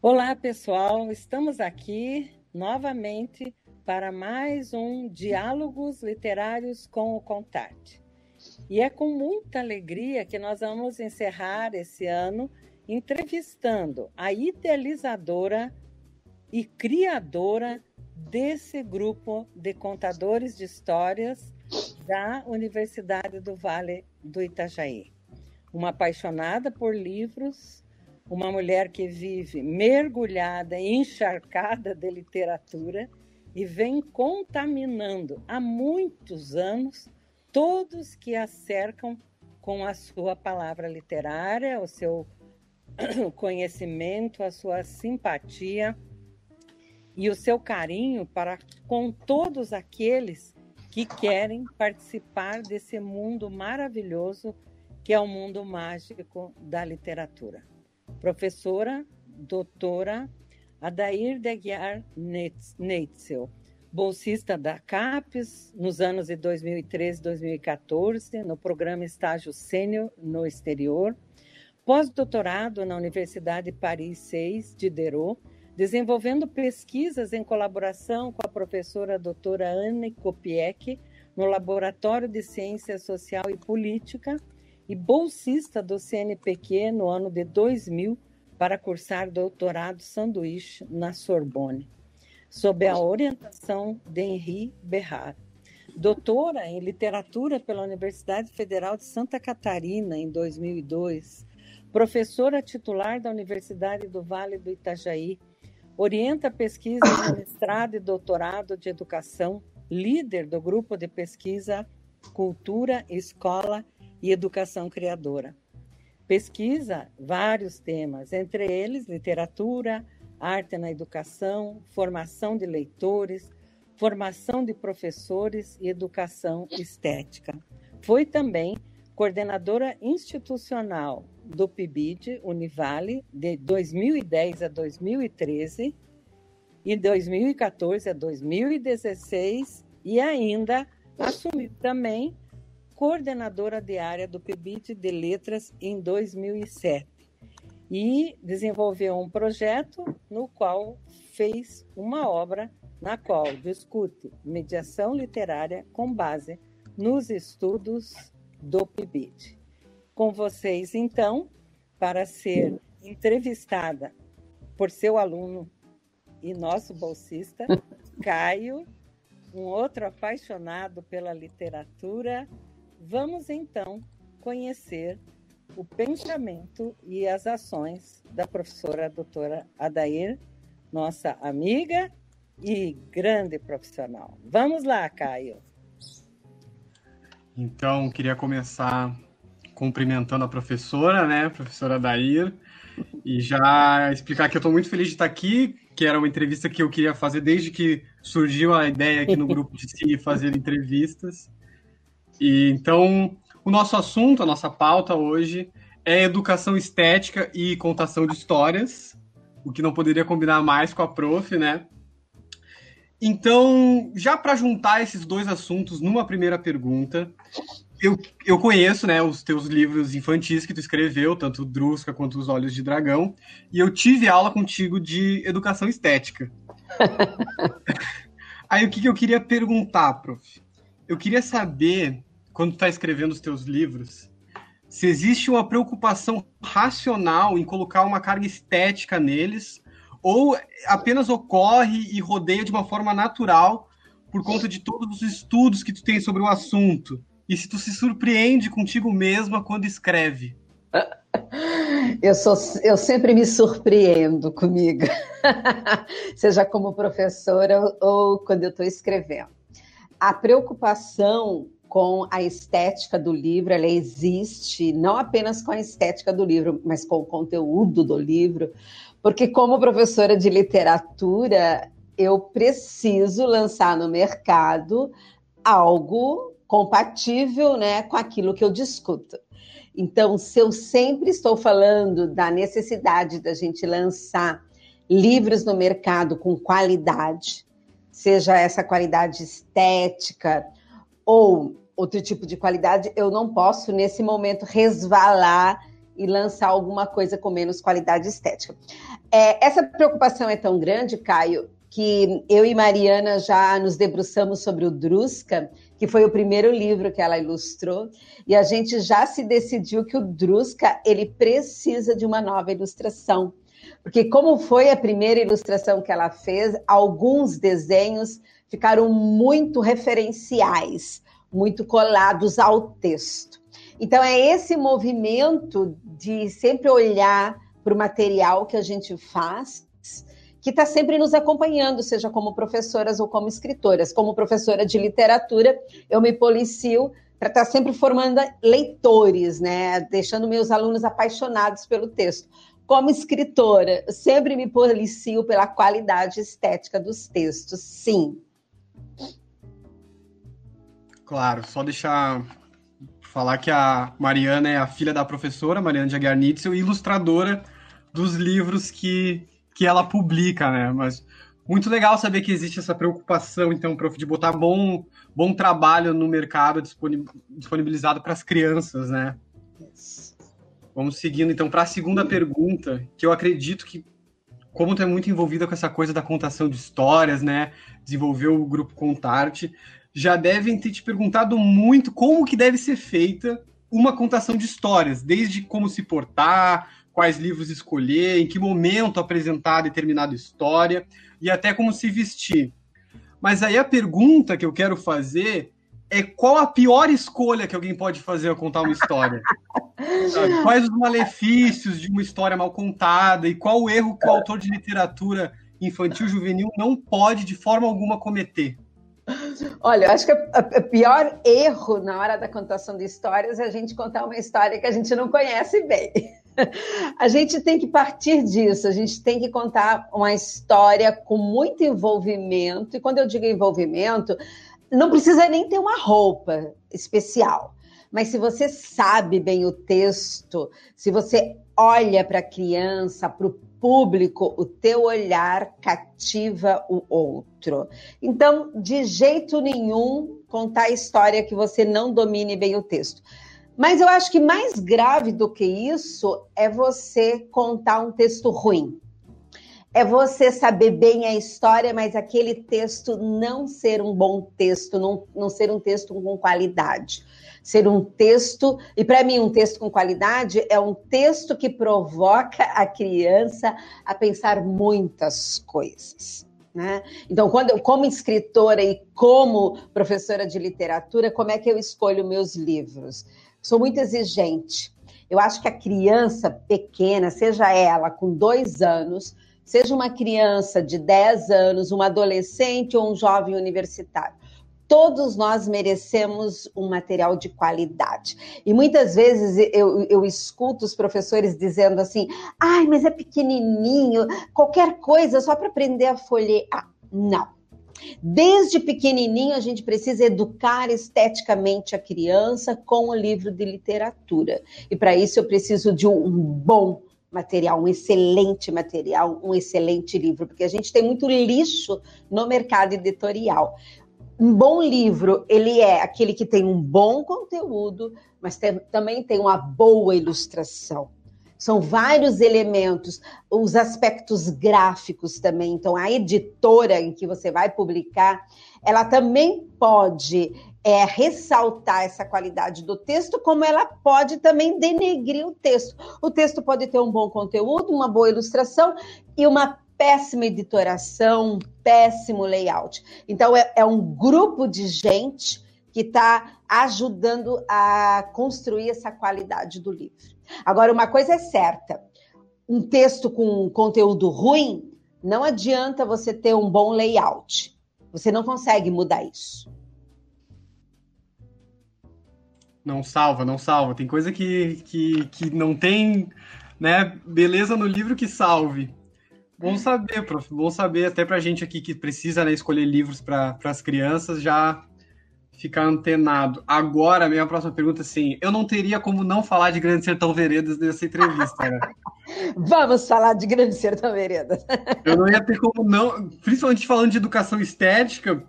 Olá, pessoal. Estamos aqui novamente para mais um Diálogos Literários com o Contate. E é com muita alegria que nós vamos encerrar esse ano entrevistando a idealizadora e criadora desse grupo de contadores de histórias da Universidade do Vale do Itajaí. Uma apaixonada por livros, uma mulher que vive mergulhada e encharcada de literatura e vem contaminando há muitos anos todos que a cercam com a sua palavra literária, o seu conhecimento, a sua simpatia e o seu carinho para com todos aqueles que querem participar desse mundo maravilhoso que é o mundo mágico da literatura. Professora doutora Adair de Aguiar Neitzel, bolsista da CAPES nos anos de 2013 e 2014, no programa Estágio Sênior no Exterior, pós-doutorado na Universidade Paris 6 de Diderot, desenvolvendo pesquisas em colaboração com a professora doutora Anne Kopiek no Laboratório de Ciência Social e Política e bolsista do CNPq no ano de 2000 para cursar doutorado sanduíche na Sorbonne, sob a orientação de Henri Berrat. Doutora em literatura pela Universidade Federal de Santa Catarina em 2002, professora titular da Universidade do Vale do Itajaí, orienta pesquisa de mestrado e doutorado de educação, líder do grupo de pesquisa Cultura, Escola e educação criadora. Pesquisa vários temas, entre eles literatura, arte na educação, formação de leitores, formação de professores e educação estética. Foi também coordenadora institucional do PIBID Univale de 2010 a 2013 e 2014 a 2016 e ainda assumiu também coordenadora de área do PIBIT de Letras em 2007 e desenvolveu um projeto no qual fez uma obra na qual discute mediação literária com base nos estudos do PIBIT. Com vocês, então, para ser entrevistada por seu aluno e nosso bolsista, Caio, um outro apaixonado pela literatura Vamos então conhecer o pensamento e as ações da professora doutora Adair, nossa amiga e grande profissional. Vamos lá, Caio. Então, queria começar cumprimentando a professora, né, professora Adair, e já explicar que eu estou muito feliz de estar aqui, que era uma entrevista que eu queria fazer desde que surgiu a ideia aqui no grupo de si fazer entrevistas. E então, o nosso assunto, a nossa pauta hoje é educação estética e contação de histórias, o que não poderia combinar mais com a prof, né? Então, já para juntar esses dois assuntos numa primeira pergunta, eu, eu conheço né, os teus livros infantis que tu escreveu, tanto Drusca quanto Os Olhos de Dragão, e eu tive aula contigo de educação estética. Aí o que, que eu queria perguntar, prof? Eu queria saber quando está escrevendo os teus livros, se existe uma preocupação racional em colocar uma carga estética neles, ou apenas ocorre e rodeia de uma forma natural por conta de todos os estudos que tu tem sobre o assunto, e se tu se surpreende contigo mesma quando escreve. Eu, sou, eu sempre me surpreendo comigo, seja como professora ou quando eu estou escrevendo. A preocupação com a estética do livro, ela existe não apenas com a estética do livro, mas com o conteúdo do livro, porque como professora de literatura, eu preciso lançar no mercado algo compatível, né, com aquilo que eu discuto. Então, se eu sempre estou falando da necessidade da gente lançar livros no mercado com qualidade, seja essa qualidade estética, ou outro tipo de qualidade, eu não posso, nesse momento, resvalar e lançar alguma coisa com menos qualidade estética. É, essa preocupação é tão grande, Caio, que eu e Mariana já nos debruçamos sobre o Drusca, que foi o primeiro livro que ela ilustrou, e a gente já se decidiu que o Drusca ele precisa de uma nova ilustração. Porque como foi a primeira ilustração que ela fez, alguns desenhos ficaram muito referenciais, muito colados ao texto. Então é esse movimento de sempre olhar para o material que a gente faz que está sempre nos acompanhando, seja como professoras ou como escritoras. Como professora de literatura, eu me policio para estar tá sempre formando leitores, né? Deixando meus alunos apaixonados pelo texto. Como escritora, sempre me policio pela qualidade estética dos textos, sim. Claro, só deixar falar que a Mariana é a filha da professora, Mariana de e ilustradora dos livros que, que ela publica, né? Mas muito legal saber que existe essa preocupação, então, prof, de botar bom, bom trabalho no mercado disponibilizado para as crianças, né? Vamos seguindo, então, para a segunda pergunta, que eu acredito que, como tu é muito envolvida com essa coisa da contação de histórias, né? Desenvolveu o grupo Contarte, já devem ter te perguntado muito como que deve ser feita uma contação de histórias, desde como se portar, quais livros escolher, em que momento apresentar determinada história e até como se vestir. Mas aí a pergunta que eu quero fazer é qual a pior escolha que alguém pode fazer ao contar uma história? Quais os malefícios de uma história mal contada e qual o erro que o autor de literatura infantil juvenil não pode de forma alguma cometer? Olha, eu acho que o pior erro na hora da contação de histórias é a gente contar uma história que a gente não conhece bem. A gente tem que partir disso, a gente tem que contar uma história com muito envolvimento, e quando eu digo envolvimento, não precisa nem ter uma roupa especial. Mas se você sabe bem o texto, se você olha para a criança, para o público, o teu olhar cativa o outro. Então, de jeito nenhum, contar a história que você não domine bem o texto. Mas eu acho que mais grave do que isso é você contar um texto ruim. É você saber bem a história, mas aquele texto não ser um bom texto, não, não ser um texto com qualidade ser um texto, e para mim, um texto com qualidade é um texto que provoca a criança a pensar muitas coisas. Né? Então, quando eu, como escritora e como professora de literatura, como é que eu escolho meus livros? Sou muito exigente. Eu acho que a criança pequena, seja ela com dois anos, seja uma criança de 10 anos, um adolescente ou um jovem universitário, todos nós merecemos um material de qualidade. E muitas vezes eu, eu escuto os professores dizendo assim: ai, mas é pequenininho, qualquer coisa só para aprender a folhear. Não. Desde pequenininho, a gente precisa educar esteticamente a criança com o livro de literatura. E para isso eu preciso de um bom material, um excelente material, um excelente livro, porque a gente tem muito lixo no mercado editorial um bom livro, ele é aquele que tem um bom conteúdo, mas tem, também tem uma boa ilustração. São vários elementos, os aspectos gráficos também. Então, a editora em que você vai publicar, ela também pode é, ressaltar essa qualidade do texto, como ela pode também denegrir o texto. O texto pode ter um bom conteúdo, uma boa ilustração e uma péssima editoração, péssimo layout. Então, é, é um grupo de gente que está ajudando a construir essa qualidade do livro. Agora, uma coisa é certa: um texto com conteúdo ruim, não adianta você ter um bom layout. Você não consegue mudar isso. Não salva, não salva. Tem coisa que, que, que não tem né, beleza no livro que salve. Bom saber, prof. Bom saber até pra gente aqui que precisa né, escolher livros para as crianças já ficar antenado. Agora, minha próxima pergunta, assim, eu não teria como não falar de Grande Sertão Veredas nessa entrevista, né? Vamos falar de Grande Sertão Veredas. eu não ia ter como não, principalmente falando de educação estética,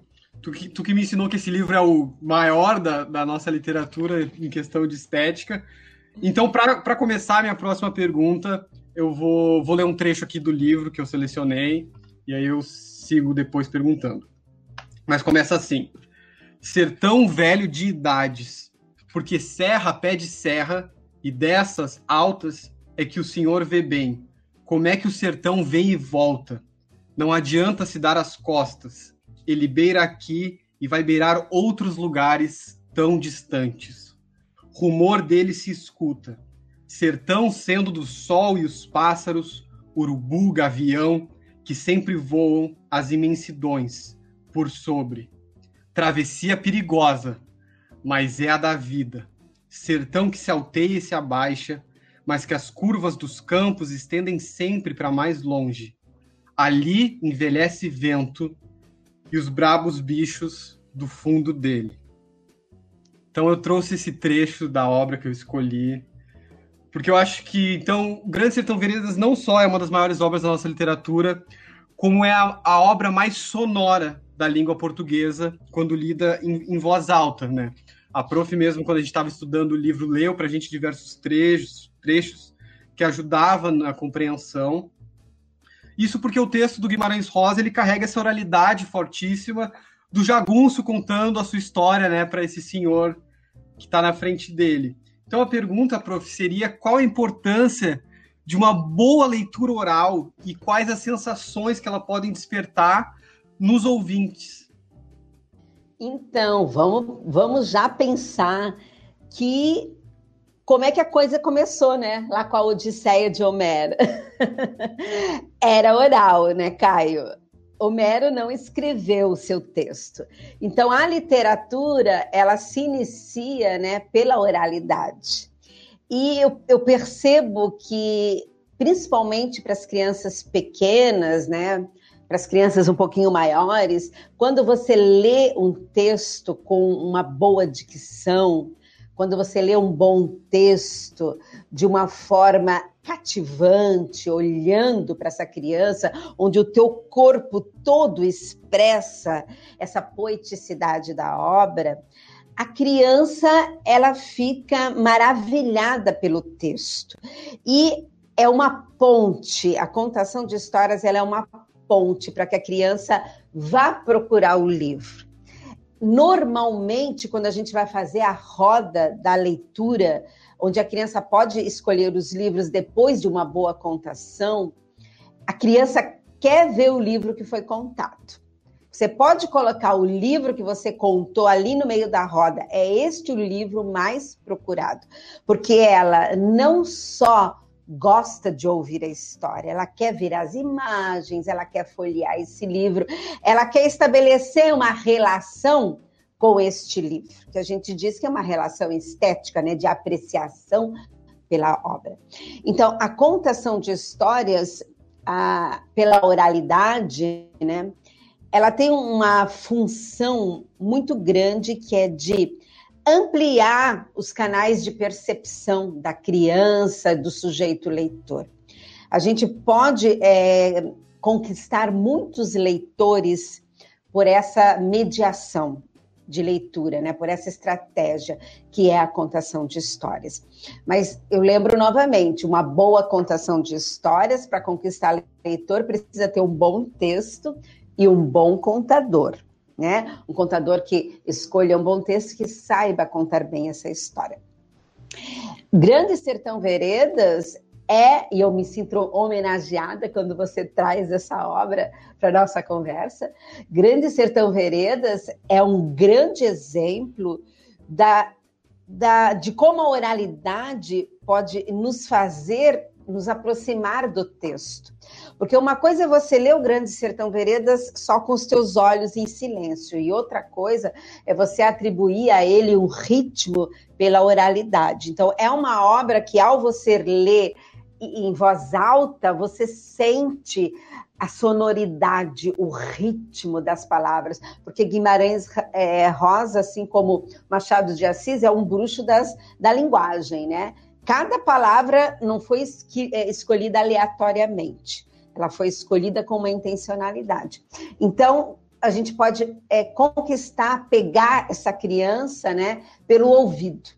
Tu que, tu que me ensinou que esse livro é o maior da, da nossa literatura em questão de estética. Então, para começar a minha próxima pergunta, eu vou, vou ler um trecho aqui do livro que eu selecionei, e aí eu sigo depois perguntando. Mas começa assim: Ser tão velho de idades, porque serra pede serra, e dessas altas é que o senhor vê bem. Como é que o sertão vem e volta? Não adianta se dar as costas ele beira aqui e vai beirar outros lugares tão distantes. Rumor dele se escuta. Sertão sendo do sol e os pássaros, urubu, gavião, que sempre voam as imensidões por sobre. Travessia perigosa, mas é a da vida. Sertão que se alteia e se abaixa, mas que as curvas dos campos estendem sempre para mais longe. Ali envelhece vento e os brabos bichos do fundo dele. Então eu trouxe esse trecho da obra que eu escolhi, porque eu acho que então Grande Sertão Veredas não só é uma das maiores obras da nossa literatura, como é a, a obra mais sonora da língua portuguesa quando lida em, em voz alta, né? A prof mesmo quando a gente estava estudando o livro leu para a gente diversos trechos, trechos que ajudavam na compreensão. Isso porque o texto do Guimarães Rosa ele carrega essa oralidade fortíssima do jagunço contando a sua história, né, para esse senhor que está na frente dele. Então a pergunta, prof, seria qual a importância de uma boa leitura oral e quais as sensações que ela podem despertar nos ouvintes? Então, vamos, vamos já pensar que como é que a coisa começou, né? Lá com a Odisseia de Homero. Era oral, né, Caio? Homero não escreveu o seu texto. Então, a literatura, ela se inicia né, pela oralidade. E eu, eu percebo que, principalmente para as crianças pequenas, né, para as crianças um pouquinho maiores, quando você lê um texto com uma boa dicção, quando você lê um bom texto de uma forma cativante, olhando para essa criança, onde o teu corpo todo expressa essa poeticidade da obra, a criança ela fica maravilhada pelo texto. E é uma ponte, a contação de histórias ela é uma ponte para que a criança vá procurar o livro normalmente, quando a gente vai fazer a roda da leitura, onde a criança pode escolher os livros depois de uma boa contação, a criança quer ver o livro que foi contado. Você pode colocar o livro que você contou ali no meio da roda. É este o livro mais procurado, porque ela não só gosta de ouvir a história, ela quer ver as imagens, ela quer folhear esse livro, ela quer estabelecer uma relação com este livro, que a gente diz que é uma relação estética, né, de apreciação pela obra. Então, a contação de histórias a, pela oralidade, né, ela tem uma função muito grande que é de ampliar os canais de percepção da criança, do sujeito leitor. A gente pode é, conquistar muitos leitores por essa mediação de leitura, né, por essa estratégia que é a contação de histórias. Mas eu lembro novamente, uma boa contação de histórias para conquistar leitor precisa ter um bom texto e um bom contador né? Um contador que escolha um bom texto que saiba contar bem essa história. Grande Sertão Veredas é, e eu me sinto homenageada quando você traz essa obra para nossa conversa. Grande Sertão Veredas é um grande exemplo da, da, de como a oralidade pode nos fazer nos aproximar do texto. Porque uma coisa é você ler o Grande Sertão Veredas só com os teus olhos em silêncio, e outra coisa é você atribuir a ele um ritmo pela oralidade. Então, é uma obra que, ao você ler em voz alta, você sente a sonoridade, o ritmo das palavras, porque Guimarães é, Rosa, assim como Machado de Assis, é um bruxo das, da linguagem, né? Cada palavra não foi é, escolhida aleatoriamente, ela foi escolhida com uma intencionalidade. Então, a gente pode é, conquistar, pegar essa criança, né, pelo ouvido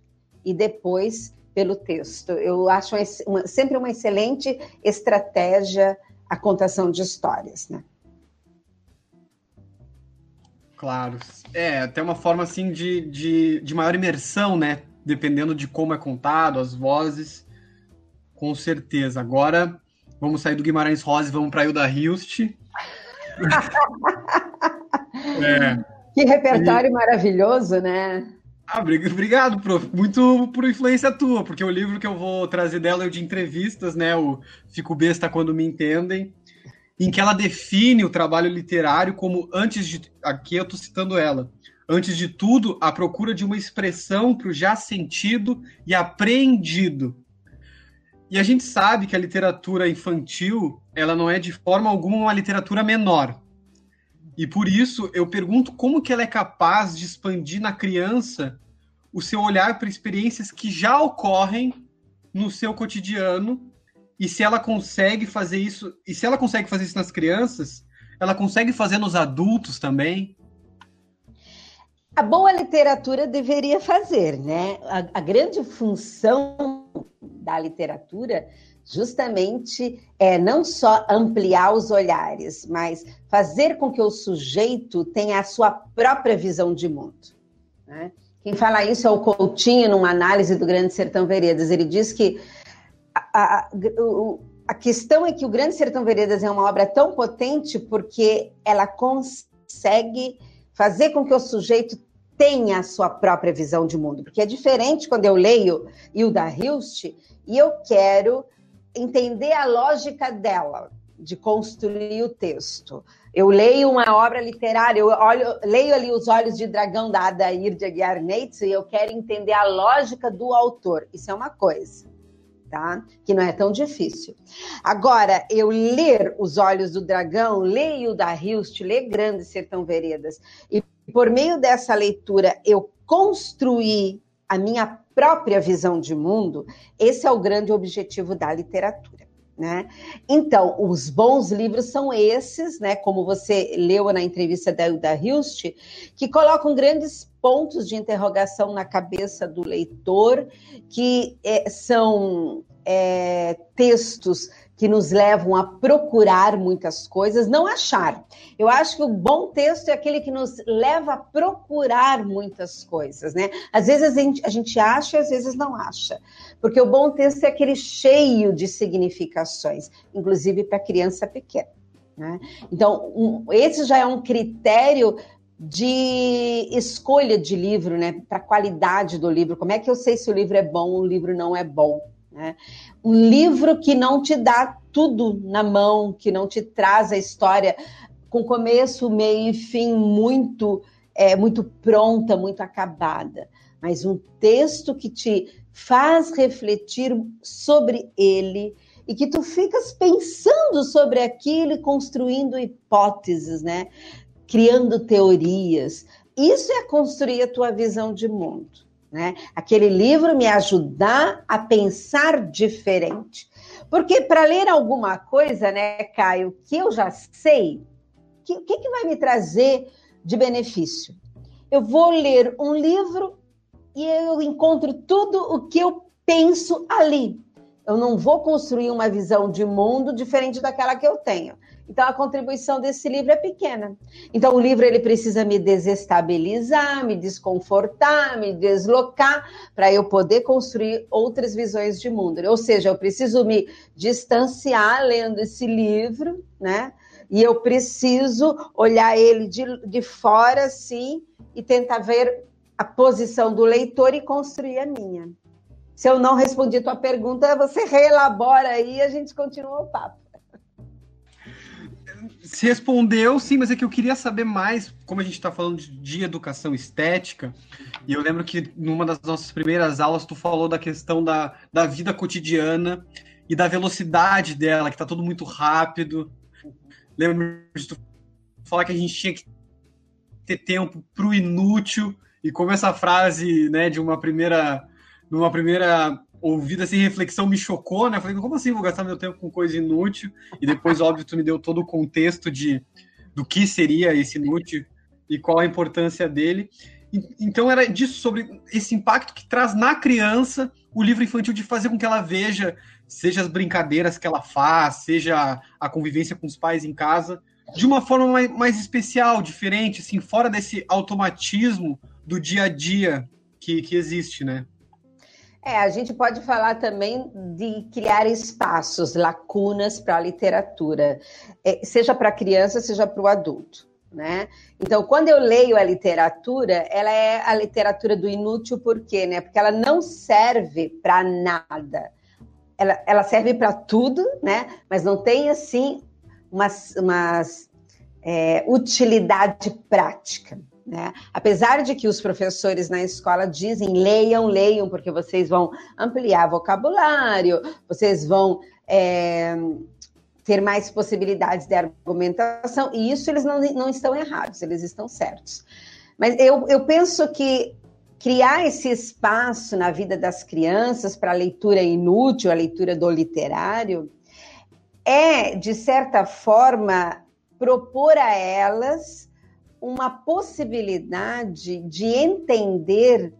e depois pelo texto. Eu acho uma, sempre uma excelente estratégia a contação de histórias, né? Claro. É, até uma forma assim de, de, de maior imersão, né? Dependendo de como é contado, as vozes. Com certeza. Agora vamos sair do Guimarães Rosa e vamos para Hilda Hilst. é. Que repertório e... maravilhoso, né? Ah, obrigado, prof. Muito por influência tua, porque o livro que eu vou trazer dela é o de entrevistas, né? O Fico Besta Quando Me Entendem, em que ela define o trabalho literário como antes de. Aqui eu estou citando ela. Antes de tudo, a procura de uma expressão para o já sentido e apreendido. E a gente sabe que a literatura infantil, ela não é de forma alguma uma literatura menor. E por isso eu pergunto como que ela é capaz de expandir na criança o seu olhar para experiências que já ocorrem no seu cotidiano e se ela consegue fazer isso, e se ela consegue fazer isso nas crianças, ela consegue fazer nos adultos também? A boa literatura deveria fazer, né? A, a grande função da literatura justamente é não só ampliar os olhares, mas fazer com que o sujeito tenha a sua própria visão de mundo. Né? Quem fala isso é o Coutinho, numa análise do Grande Sertão Veredas. Ele diz que a, a, a questão é que o Grande Sertão Veredas é uma obra tão potente porque ela consegue fazer com que o sujeito tenha a sua própria visão de mundo. Porque é diferente quando eu leio Hilda Hilst e eu quero entender a lógica dela de construir o texto. Eu leio uma obra literária, eu olho, leio ali Os Olhos de Dragão da Adair de Aguiar Neitz e eu quero entender a lógica do autor. Isso é uma coisa, tá? Que não é tão difícil. Agora, eu ler Os Olhos do Dragão, leio da Hilst, ler Grande Sertão Veredas, e por meio dessa leitura eu construir a minha própria visão de mundo, esse é o grande objetivo da literatura. Né? Então, os bons livros são esses, né? Como você leu na entrevista da Hilda Hilst, que colocam grandes pontos de interrogação na cabeça do leitor, que é, são é, textos que nos levam a procurar muitas coisas, não achar. Eu acho que o bom texto é aquele que nos leva a procurar muitas coisas, né? Às vezes a gente, a gente acha, às vezes não acha. Porque o bom texto é aquele cheio de significações, inclusive para criança pequena. Né? Então, um, esse já é um critério de escolha de livro, né? Para qualidade do livro. Como é que eu sei se o livro é bom ou o livro não é bom? Né? Um livro que não te dá tudo na mão, que não te traz a história com começo, meio e fim muito, é, muito pronta, muito acabada, mas um texto que te faz refletir sobre ele e que tu ficas pensando sobre aquilo e construindo hipóteses, né? Criando teorias. Isso é construir a tua visão de mundo. Né? Aquele livro me ajudar a pensar diferente. Porque para ler alguma coisa, né, Caio, que eu já sei, o que, que, que vai me trazer de benefício? Eu vou ler um livro e eu encontro tudo o que eu penso ali. Eu não vou construir uma visão de mundo diferente daquela que eu tenho. Então a contribuição desse livro é pequena. Então o livro ele precisa me desestabilizar, me desconfortar, me deslocar para eu poder construir outras visões de mundo. Ou seja, eu preciso me distanciar lendo esse livro, né? E eu preciso olhar ele de, de fora, assim, e tentar ver a posição do leitor e construir a minha. Se eu não respondi tua pergunta, você reelabora aí e a gente continua o papo se respondeu, sim, mas é que eu queria saber mais, como a gente está falando de, educação estética, e eu lembro que numa das nossas primeiras aulas tu falou da questão da, da vida cotidiana e da velocidade dela, que está tudo muito rápido. Lembro de tu falar que a gente tinha que ter tempo para o inútil, e como essa frase, né, de uma primeira, numa primeira ouvido assim, reflexão me chocou, né? Falei, como assim vou gastar meu tempo com coisa inútil? E depois, óbvio, tu me deu todo o contexto de do que seria esse inútil e qual a importância dele. Então era disso sobre esse impacto que traz na criança o livro infantil de fazer com que ela veja, seja as brincadeiras que ela faz, seja a convivência com os pais em casa, de uma forma mais, mais especial, diferente, assim, fora desse automatismo do dia a dia que, que existe, né? É, a gente pode falar também de criar espaços, lacunas para a literatura, é, seja para a criança, seja para o adulto. Né? Então, quando eu leio a literatura, ela é a literatura do inútil, por quê? Né? Porque ela não serve para nada. Ela, ela serve para tudo, né? mas não tem, assim, uma umas é, utilidade prática. Né? Apesar de que os professores na escola dizem leiam, leiam, porque vocês vão ampliar vocabulário, vocês vão é, ter mais possibilidades de argumentação, e isso eles não, não estão errados, eles estão certos. Mas eu, eu penso que criar esse espaço na vida das crianças para a leitura inútil, a leitura do literário, é, de certa forma, propor a elas uma possibilidade de entender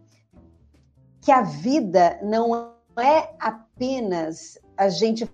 que a vida não é apenas a gente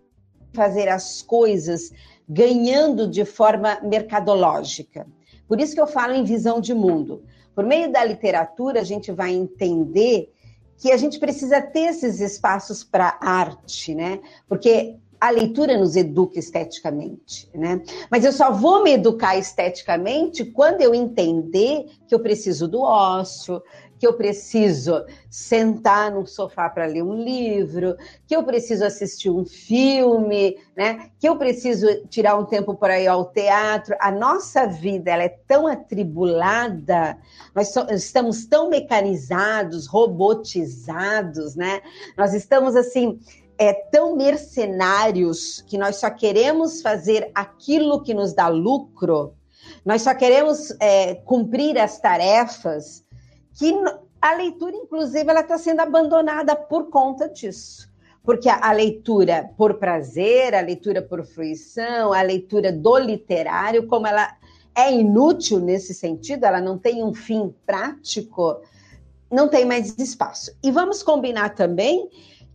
fazer as coisas ganhando de forma mercadológica. Por isso que eu falo em visão de mundo. Por meio da literatura, a gente vai entender que a gente precisa ter esses espaços para arte, né? Porque a leitura nos educa esteticamente, né? Mas eu só vou me educar esteticamente quando eu entender que eu preciso do ócio, que eu preciso sentar no sofá para ler um livro, que eu preciso assistir um filme, né? Que eu preciso tirar um tempo para ir ao teatro. A nossa vida ela é tão atribulada, nós so, estamos tão mecanizados, robotizados, né? Nós estamos assim é, tão mercenários que nós só queremos fazer aquilo que nos dá lucro, nós só queremos é, cumprir as tarefas, que a leitura, inclusive, ela está sendo abandonada por conta disso. Porque a, a leitura por prazer, a leitura por fruição, a leitura do literário, como ela é inútil nesse sentido, ela não tem um fim prático, não tem mais espaço. E vamos combinar também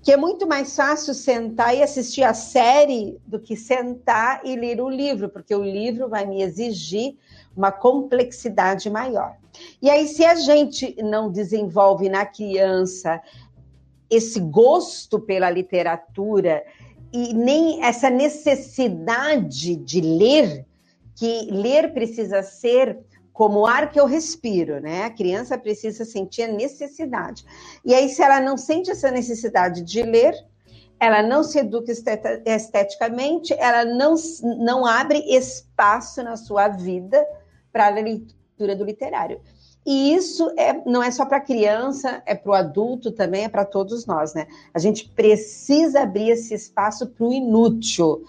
que é muito mais fácil sentar e assistir a série do que sentar e ler o livro, porque o livro vai me exigir uma complexidade maior. E aí, se a gente não desenvolve na criança esse gosto pela literatura e nem essa necessidade de ler, que ler precisa ser como o ar que eu respiro, né? A criança precisa sentir a necessidade. E aí, se ela não sente essa necessidade de ler, ela não se educa esteticamente, ela não, não abre espaço na sua vida para a leitura do literário. E isso é, não é só para criança, é para o adulto também, é para todos nós, né? A gente precisa abrir esse espaço para o inútil.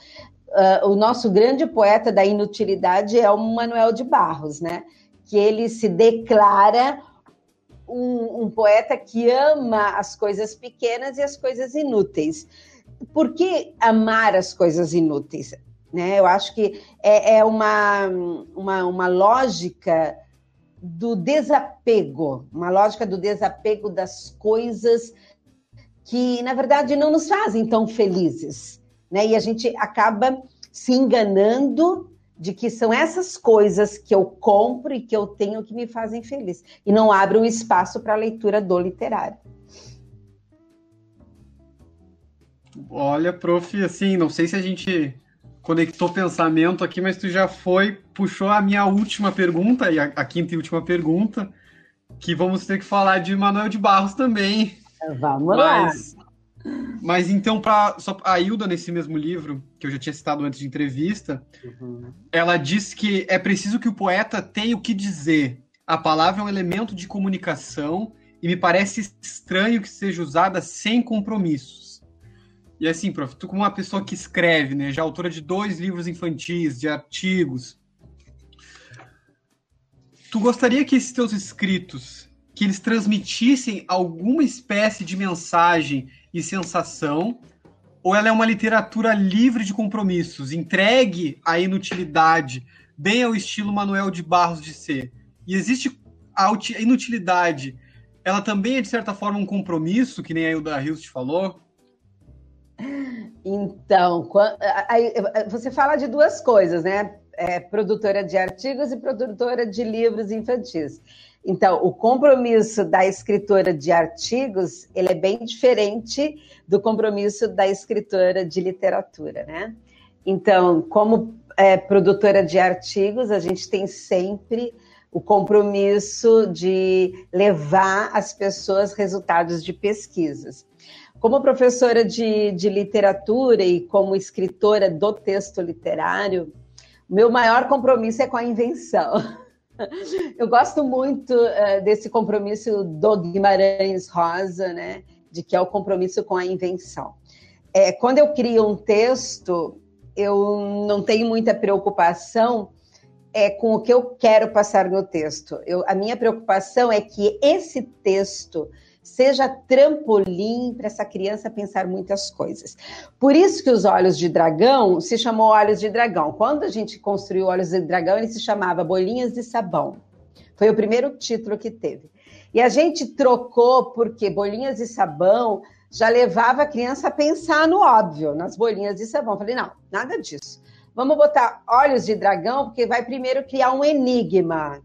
Uh, o nosso grande poeta da inutilidade é o Manuel de Barros, né? Que ele se declara um, um, poeta que ama as coisas pequenas e as coisas inúteis. Por que amar as coisas inúteis? Né? Eu acho que é, é uma, uma, uma lógica do desapego, uma lógica do desapego das coisas que, na verdade, não nos fazem tão felizes né? E a gente acaba se enganando de que são essas coisas que eu compro e que eu tenho que me fazem feliz e não abre o espaço para a leitura do literário. Olha, prof, assim, não sei se a gente conectou pensamento aqui, mas tu já foi, puxou a minha última pergunta, e a, a quinta e última pergunta, que vamos ter que falar de Manuel de Barros também. Vamos mas, lá. Mas então, pra, só, a Hilda, nesse mesmo livro, que eu já tinha citado antes de entrevista, uhum. ela diz que é preciso que o poeta tenha o que dizer. A palavra é um elemento de comunicação e me parece estranho que seja usada sem compromissos. E assim, prof, tu como uma pessoa que escreve, né, já autora de dois livros infantis, de artigos, tu gostaria que esses teus escritos, que eles transmitissem alguma espécie de mensagem e sensação, ou ela é uma literatura livre de compromissos, entregue à inutilidade bem ao estilo Manuel de Barros de ser. E existe a inutilidade, ela também é, de certa forma, um compromisso, que nem a Hilda Rios te falou? Então, você fala de duas coisas, né? É, produtora de artigos e produtora de livros infantis. Então, o compromisso da escritora de artigos, ele é bem diferente do compromisso da escritora de literatura, né? Então, como é, produtora de artigos, a gente tem sempre o compromisso de levar às pessoas resultados de pesquisas. Como professora de, de literatura e como escritora do texto literário, meu maior compromisso é com a invenção. Eu gosto muito uh, desse compromisso do Guimarães Rosa, né? De que é o compromisso com a invenção. É, quando eu crio um texto, eu não tenho muita preocupação é, com o que eu quero passar no texto. Eu, a minha preocupação é que esse texto seja trampolim para essa criança pensar muitas coisas. Por isso que os Olhos de Dragão se chamou Olhos de Dragão. Quando a gente construiu Olhos de Dragão, ele se chamava Bolinhas de Sabão. Foi o primeiro título que teve. E a gente trocou porque Bolinhas de Sabão já levava a criança a pensar no óbvio, nas bolinhas de sabão. Falei, não, nada disso. Vamos botar olhos de dragão, porque vai primeiro criar um enigma.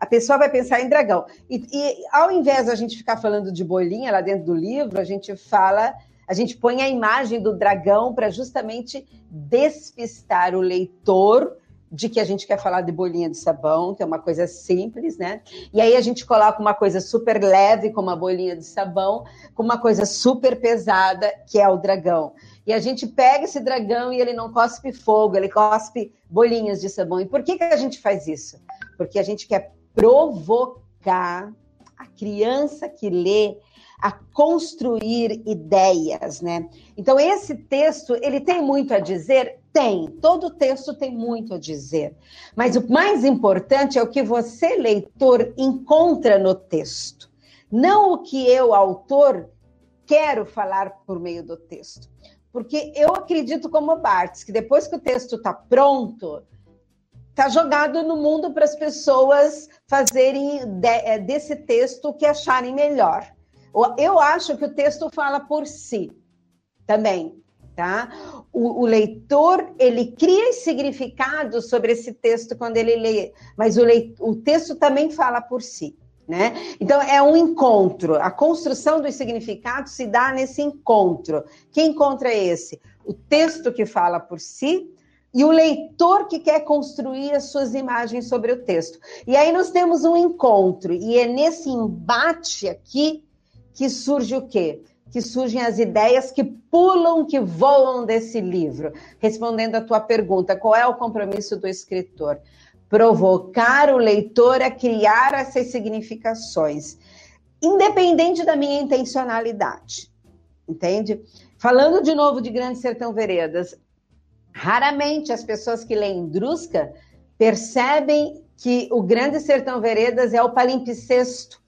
A pessoa vai pensar em dragão. E, e ao invés de a gente ficar falando de bolinha lá dentro do livro, a gente fala, a gente põe a imagem do dragão para justamente despistar o leitor de que a gente quer falar de bolinha de sabão, que é uma coisa simples, né? E aí a gente coloca uma coisa super leve, como a bolinha de sabão, com uma coisa super pesada, que é o dragão. E a gente pega esse dragão e ele não cospe fogo, ele cospe bolinhas de sabão. E por que, que a gente faz isso? Porque a gente quer provocar a criança que lê a construir ideias, né? Então esse texto, ele tem muito a dizer? Tem. Todo texto tem muito a dizer. Mas o mais importante é o que você, leitor, encontra no texto. Não o que eu, autor, quero falar por meio do texto. Porque eu acredito como Barthes, que depois que o texto está pronto, está jogado no mundo para as pessoas fazerem de, é, desse texto o que acharem melhor. Eu acho que o texto fala por si também, tá? O, o, leitor ele cria significado sobre esse texto quando ele lê, mas o, o texto também fala por si. Né? Então é um encontro. A construção dos significados se dá nesse encontro. Que encontro é esse? O texto que fala por si e o leitor que quer construir as suas imagens sobre o texto. E aí nós temos um encontro e é nesse embate aqui que surge o quê? Que surgem as ideias que pulam, que voam desse livro. Respondendo à tua pergunta, qual é o compromisso do escritor? Provocar o leitor a criar essas significações, independente da minha intencionalidade. Entende? Falando de novo de Grande Sertão Veredas, raramente as pessoas que leem Drusca percebem que o Grande Sertão Veredas é o palimpsesto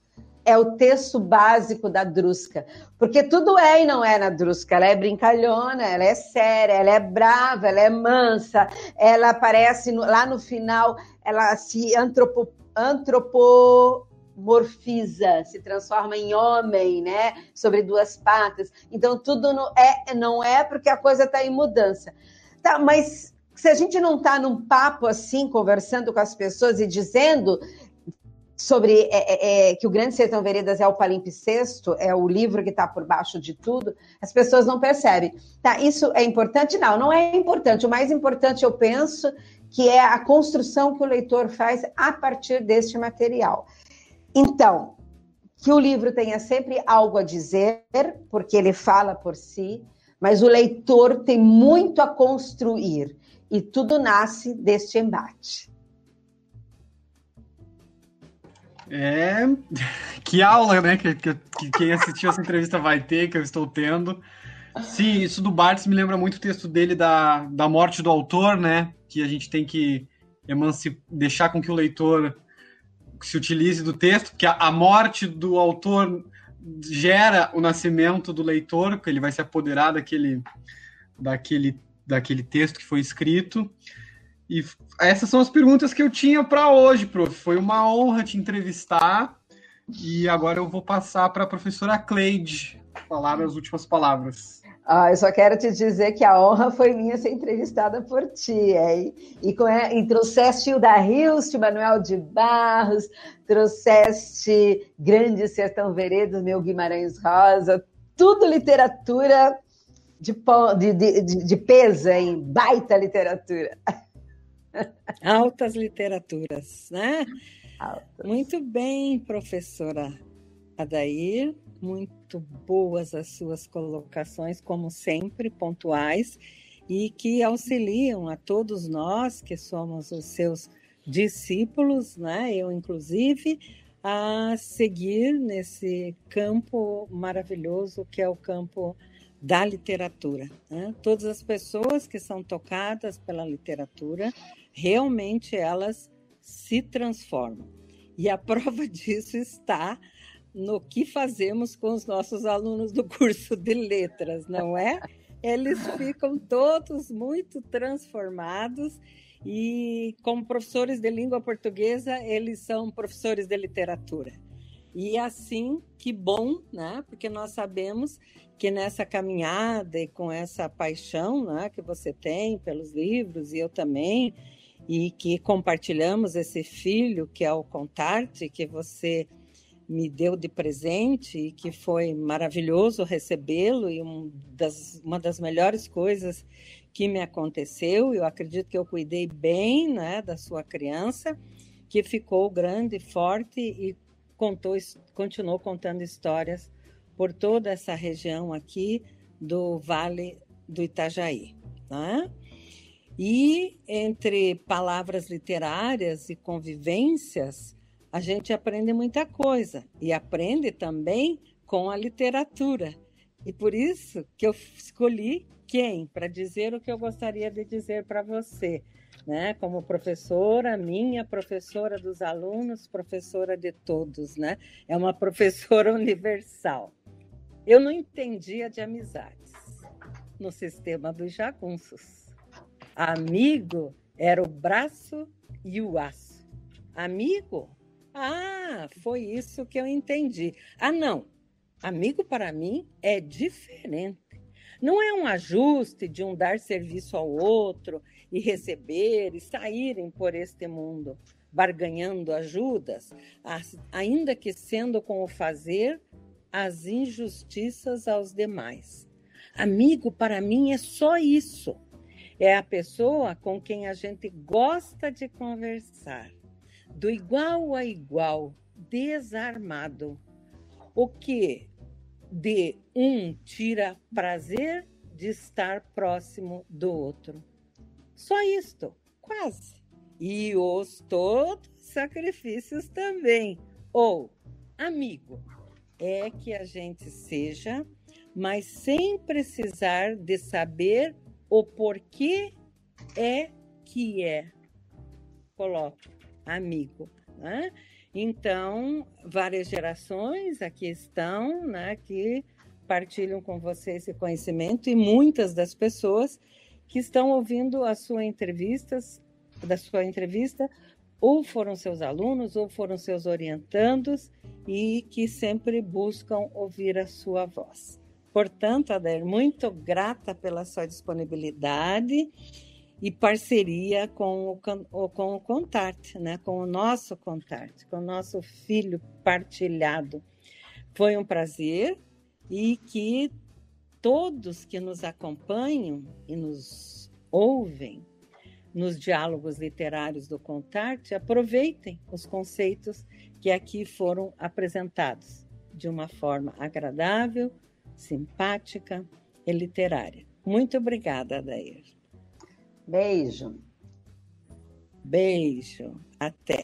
é o texto básico da Drusca. Porque tudo é e não é na Drusca. Ela é brincalhona, ela é séria, ela é brava, ela é mansa, ela aparece no, lá no final, ela se antropo, antropomorfiza, se transforma em homem, né? Sobre duas patas. Então tudo não é, não é porque a coisa está em mudança. Tá, mas se a gente não está num papo assim, conversando com as pessoas e dizendo sobre é, é, é, que o Grande Sertão Veredas é o palimpsesto, é o livro que está por baixo de tudo, as pessoas não percebem. Tá, isso é importante? Não, não é importante. O mais importante, eu penso, que é a construção que o leitor faz a partir deste material. Então, que o livro tenha sempre algo a dizer, porque ele fala por si, mas o leitor tem muito a construir, e tudo nasce deste embate. É. Que aula, né? Que, que, que, quem assistiu essa entrevista vai ter, que eu estou tendo. Sim, isso do Barthes me lembra muito o texto dele da, da morte do autor, né? Que a gente tem que deixar com que o leitor se utilize do texto, porque a, a morte do autor gera o nascimento do leitor, porque ele vai se apoderar daquele, daquele, daquele texto que foi escrito. E essas são as perguntas que eu tinha para hoje, prof. Foi uma honra te entrevistar. E agora eu vou passar para a professora Cleide falar as últimas palavras. Ah, eu só quero te dizer que a honra foi minha ser entrevistada por ti, hein? E, com, e trouxeste Hilda Hilst, Manuel de Barros, trouxeste Grande Sertão Veredas, meu Guimarães Rosa, tudo literatura de, de, de, de peso, hein? Baita literatura. Altas literaturas, né? Altas. Muito bem, professora Adair. Muito boas as suas colocações, como sempre, pontuais, e que auxiliam a todos nós que somos os seus discípulos, né? Eu, inclusive, a seguir nesse campo maravilhoso que é o campo da literatura. Né? Todas as pessoas que são tocadas pela literatura, realmente elas se transformam. E a prova disso está no que fazemos com os nossos alunos do curso de letras, não é? Eles ficam todos muito transformados e, como professores de língua portuguesa, eles são professores de literatura. E assim, que bom, né? Porque nós sabemos que nessa caminhada e com essa paixão né, que você tem pelos livros, e eu também, e que compartilhamos esse filho que é o Contarte, que você me deu de presente e que foi maravilhoso recebê-lo e um das, uma das melhores coisas que me aconteceu. Eu acredito que eu cuidei bem né, da sua criança, que ficou grande, forte e contou, continuou contando histórias por toda essa região aqui do Vale do Itajaí. Né? E entre palavras literárias e convivências, a gente aprende muita coisa e aprende também com a literatura. E por isso que eu escolhi quem para dizer o que eu gostaria de dizer para você, né? Como professora, minha professora dos alunos, professora de todos, né? É uma professora universal. Eu não entendia de amizades no sistema dos jagunços. Amigo era o braço e o aço. Amigo ah, foi isso que eu entendi. Ah, não. Amigo para mim é diferente. Não é um ajuste de um dar serviço ao outro e receber e saírem por este mundo, barganhando ajudas, ainda que sendo com o fazer as injustiças aos demais. Amigo para mim é só isso. É a pessoa com quem a gente gosta de conversar do igual a igual, desarmado, o que de um tira prazer de estar próximo do outro. Só isto, quase. E os todos sacrifícios também. Ou, amigo, é que a gente seja, mas sem precisar de saber o porquê é que é. Coloque amigo. Né? Então, várias gerações aqui estão, né, que partilham com você esse conhecimento e muitas das pessoas que estão ouvindo a sua entrevistas, da sua entrevista, ou foram seus alunos, ou foram seus orientandos e que sempre buscam ouvir a sua voz. Portanto, Adair, muito grata pela sua disponibilidade e parceria com o, com o Contarte, né? com o nosso Contarte, com o nosso filho partilhado. Foi um prazer e que todos que nos acompanham e nos ouvem nos diálogos literários do Contarte aproveitem os conceitos que aqui foram apresentados de uma forma agradável, simpática e literária. Muito obrigada, Adair. Beijo. Beijo. Até.